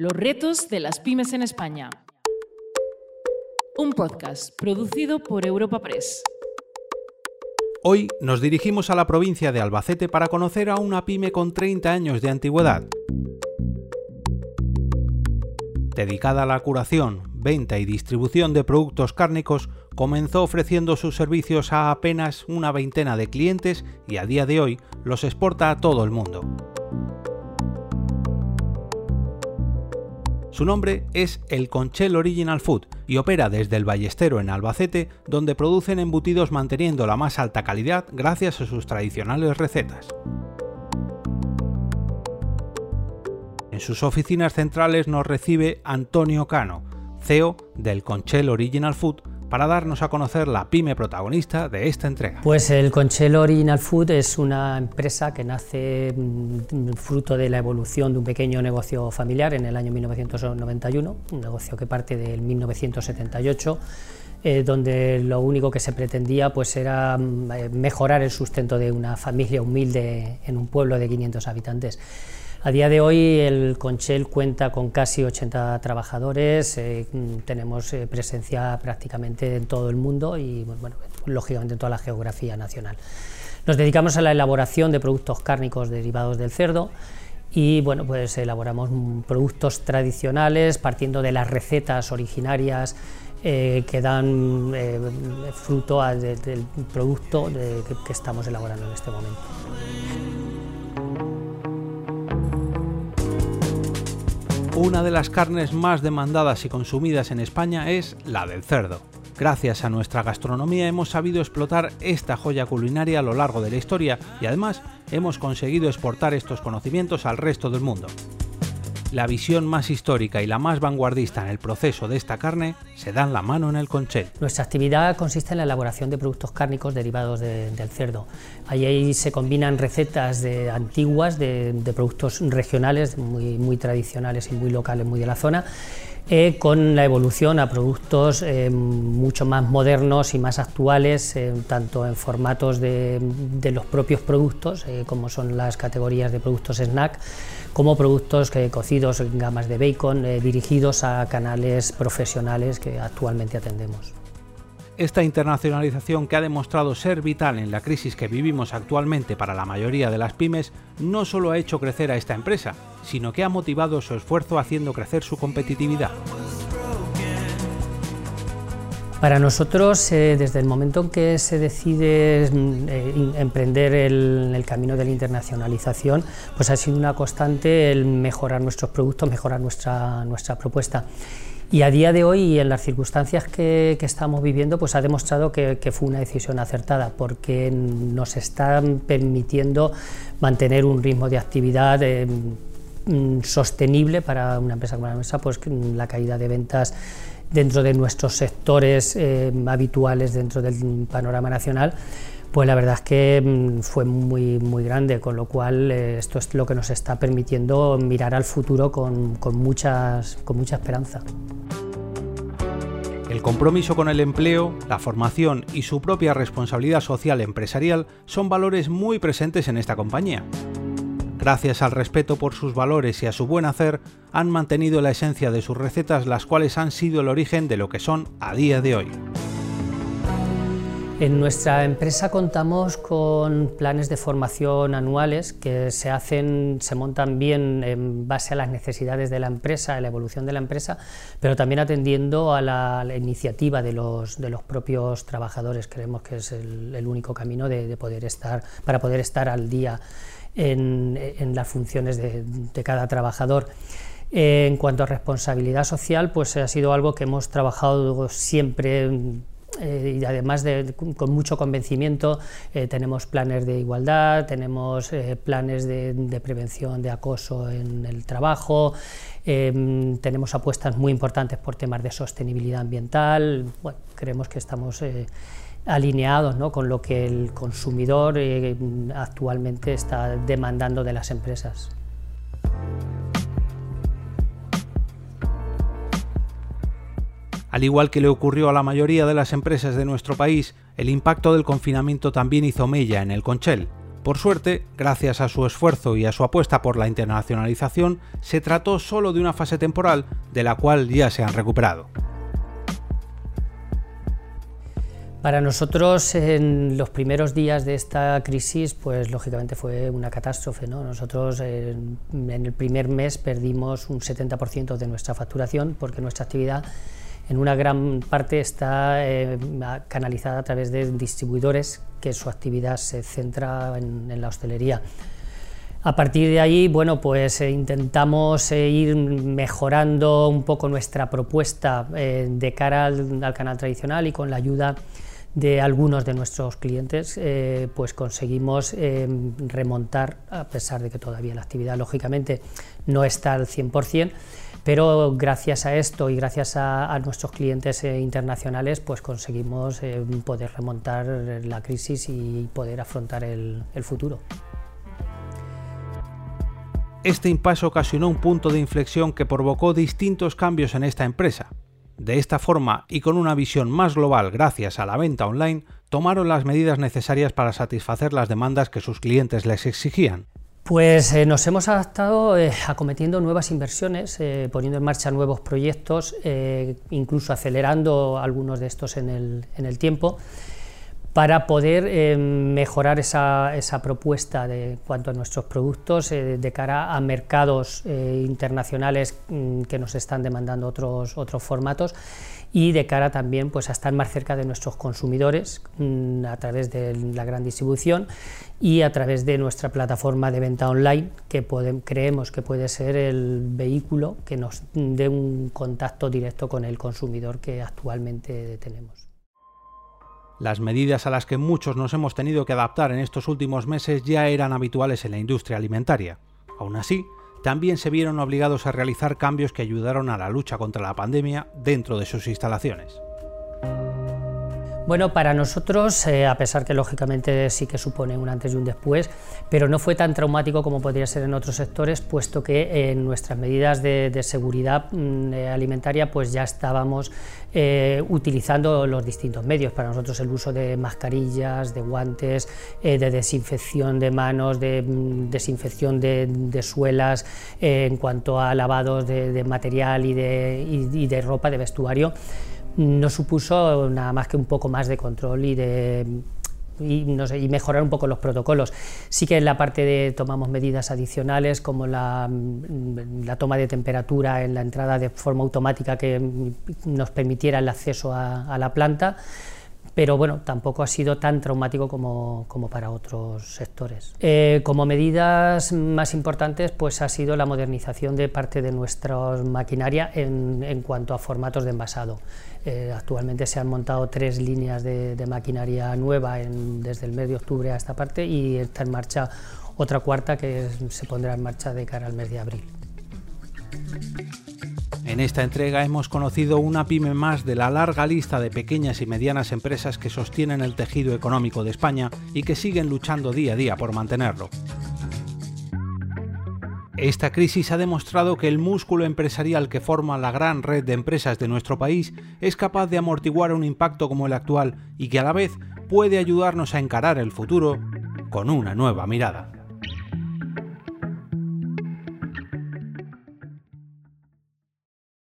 Los retos de las pymes en España. Un podcast producido por Europa Press. Hoy nos dirigimos a la provincia de Albacete para conocer a una pyme con 30 años de antigüedad. Dedicada a la curación, venta y distribución de productos cárnicos, comenzó ofreciendo sus servicios a apenas una veintena de clientes y a día de hoy los exporta a todo el mundo. Su nombre es el Conchel Original Food y opera desde el Ballestero en Albacete, donde producen embutidos manteniendo la más alta calidad gracias a sus tradicionales recetas. En sus oficinas centrales nos recibe Antonio Cano, CEO del Conchel Original Food, para darnos a conocer la pyme protagonista de esta entrega. Pues el Conchel Original Food es una empresa que nace mm, fruto de la evolución de un pequeño negocio familiar en el año 1991, un negocio que parte del 1978. Eh, donde lo único que se pretendía pues era mm, eh, mejorar el sustento de una familia humilde en un pueblo de 500 habitantes. A día de hoy el Conchel cuenta con casi 80 trabajadores, eh, tenemos eh, presencia prácticamente en todo el mundo y bueno, lógicamente en toda la geografía nacional. Nos dedicamos a la elaboración de productos cárnicos derivados del cerdo y bueno, pues elaboramos productos tradicionales partiendo de las recetas originarias eh, que dan fruto del producto que estamos elaborando en este momento. Una de las carnes más demandadas y consumidas en España es la del cerdo. Gracias a nuestra gastronomía hemos sabido explotar esta joya culinaria a lo largo de la historia y además hemos conseguido exportar estos conocimientos al resto del mundo. La visión más histórica y la más vanguardista en el proceso de esta carne se dan la mano en el Conchel. Nuestra actividad consiste en la elaboración de productos cárnicos derivados del cerdo. Allí se combinan recetas de, antiguas de, productos regionales, muy, muy tradicionales y muy locales, muy de la zona, eh, con la evolución a productos eh, mucho más modernos y más actuales, eh, tanto en formatos de, de los propios productos, como son las categorías de productos snack, como productos cocidos en gamas de bacon dirigidos a canales profesionales que actualmente atendemos. Esta internacionalización que ha demostrado ser vital en la crisis que vivimos actualmente para la mayoría de las pymes no solo ha hecho crecer a esta empresa, sino que ha motivado su esfuerzo haciendo crecer su competitividad. Para nosotros, eh, desde el momento en que se decide mm, eh, emprender el, camino de la internacionalización, pues ha sido una constante el mejorar nuestros productos, mejorar nuestra, nuestra propuesta. Y a día de hoy, y en las circunstancias que, estamos viviendo, pues ha demostrado que, fue una decisión acertada, porque nos está permitiendo mantener un ritmo de actividad eh, mm, sostenible para una empresa como la nuestra, pues la caída de ventas dentro de nuestros sectores eh, habituales dentro del panorama nacional, pues la verdad es que mm, fue muy, muy grande, con lo cual eh, esto es lo que nos está permitiendo mirar al futuro con, con, muchas, con mucha esperanza. El compromiso con el empleo, la formación y su propia responsabilidad social empresarial son valores muy presentes en esta compañía gracias al respeto por sus valores y a su buen hacer, han mantenido la esencia de sus recetas, las cuales han sido el origen de lo que son a día de hoy. En nuestra empresa contamos con planes de formación anuales que se hacen, se montan bien en base a las necesidades de la empresa, a la evolución de la empresa, pero también atendiendo a la, iniciativa de los, propios trabajadores. Creemos que es el, único camino de, poder estar, para poder estar al día en, las funciones de, cada trabajador. en cuanto a responsabilidad social, pues ha sido algo que hemos trabajado siempre eh, y además de, con mucho convencimiento eh, tenemos planes de igualdad, tenemos eh, planes de, prevención de acoso en el trabajo, tenemos apuestas muy importantes por temas de sostenibilidad ambiental. Creemos que estamos alineados ¿no? con lo que el consumidor actualmente está demandando de las empresas. Al igual que le ocurrió a la mayoría de las empresas de nuestro país, el impacto del confinamiento también hizo mella en el Conchel. Por suerte, gracias a su esfuerzo y a su apuesta por la internacionalización, se trató solo de una fase temporal de la cual ya se han recuperado. Para nosotros, en los primeros días de esta crisis, pues lógicamente fue una catástrofe. ¿no? Nosotros en, el primer mes perdimos un 70% de nuestra facturación porque nuestra actividad en una gran parte está eh, canalizada a través de distribuidores que su actividad se centra en, la hostelería. A partir de ahí, bueno, pues eh, intentamos eh, ir mejorando un poco nuestra propuesta de cara al, canal tradicional y con la ayuda de algunos de nuestros clientes, pues conseguimos remontar, a pesar de que todavía la actividad lógicamente no está al 100%, pero gracias a esto y gracias a, nuestros clientes eh, internacionales, pues conseguimos poder remontar la crisis y poder afrontar el futuro. Este impasse ocasionó un punto de inflexión que provocó distintos cambios en esta empresa, de esta forma y con una visión más global gracias a la venta online, tomaron las medidas necesarias para satisfacer las demandas que sus clientes les exigían. Pues eh, nos hemos adaptado eh, acometiendo nuevas inversiones, eh, poniendo en marcha nuevos proyectos, incluso acelerando algunos de estos en el tiempo para poder eh, mejorar esa, propuesta de cuanto a nuestros productos eh, de cara a mercados eh, internacionales mm, que nos están demandando otros, otros formatos y de cara también pues, a estar más cerca de nuestros consumidores mm, a través de la gran distribución y a través de nuestra plataforma de venta online que creemos que puede ser el vehículo que nos dé un contacto directo con el consumidor que actualmente tenemos. Las medidas a las que muchos nos hemos tenido que adaptar en estos últimos meses ya eran habituales en la industria alimentaria. Aún así, también se vieron obligados a realizar cambios que ayudaron a la lucha contra la pandemia dentro de sus instalaciones. Bueno, para nosotros, eh, a pesar que lógicamente sí que supone un antes y un después, pero no fue tan traumático como podría ser en otros sectores, puesto que en nuestras medidas de, seguridad mm, eh, alimentaria pues ya estábamos eh, utilizando los distintos medios. Para nosotros el uso de mascarillas, de guantes, de desinfección de manos, de mm, desinfección de, suelas, en cuanto a lavados de, material y de ropa, de vestuario, no supuso nada más que un poco más de control y de y, mejorar un poco los protocolos. Sí que en la parte de tomamos medidas adicionales como la, toma de temperatura en la entrada de forma automática que nos permitiera el acceso a la planta pero bueno, tampoco ha sido tan traumático como, para otros sectores. Eh, como medidas más importantes, pues ha sido la modernización de parte de nuestra maquinaria en, cuanto a formatos de envasado. Eh, actualmente se han montado tres líneas de, maquinaria nueva desde el mes de octubre a esta parte y está en marcha otra cuarta que se pondrá en marcha de cara al mes de abril. En esta entrega hemos conocido una pyme más de la larga lista de pequeñas y medianas empresas que sostienen el tejido económico de España y que siguen luchando día a día por mantenerlo. Esta crisis ha demostrado que el músculo empresarial que forma la gran red de empresas de nuestro país es capaz de amortiguar un impacto como el actual y que a la vez puede ayudarnos a encarar el futuro con una nueva mirada.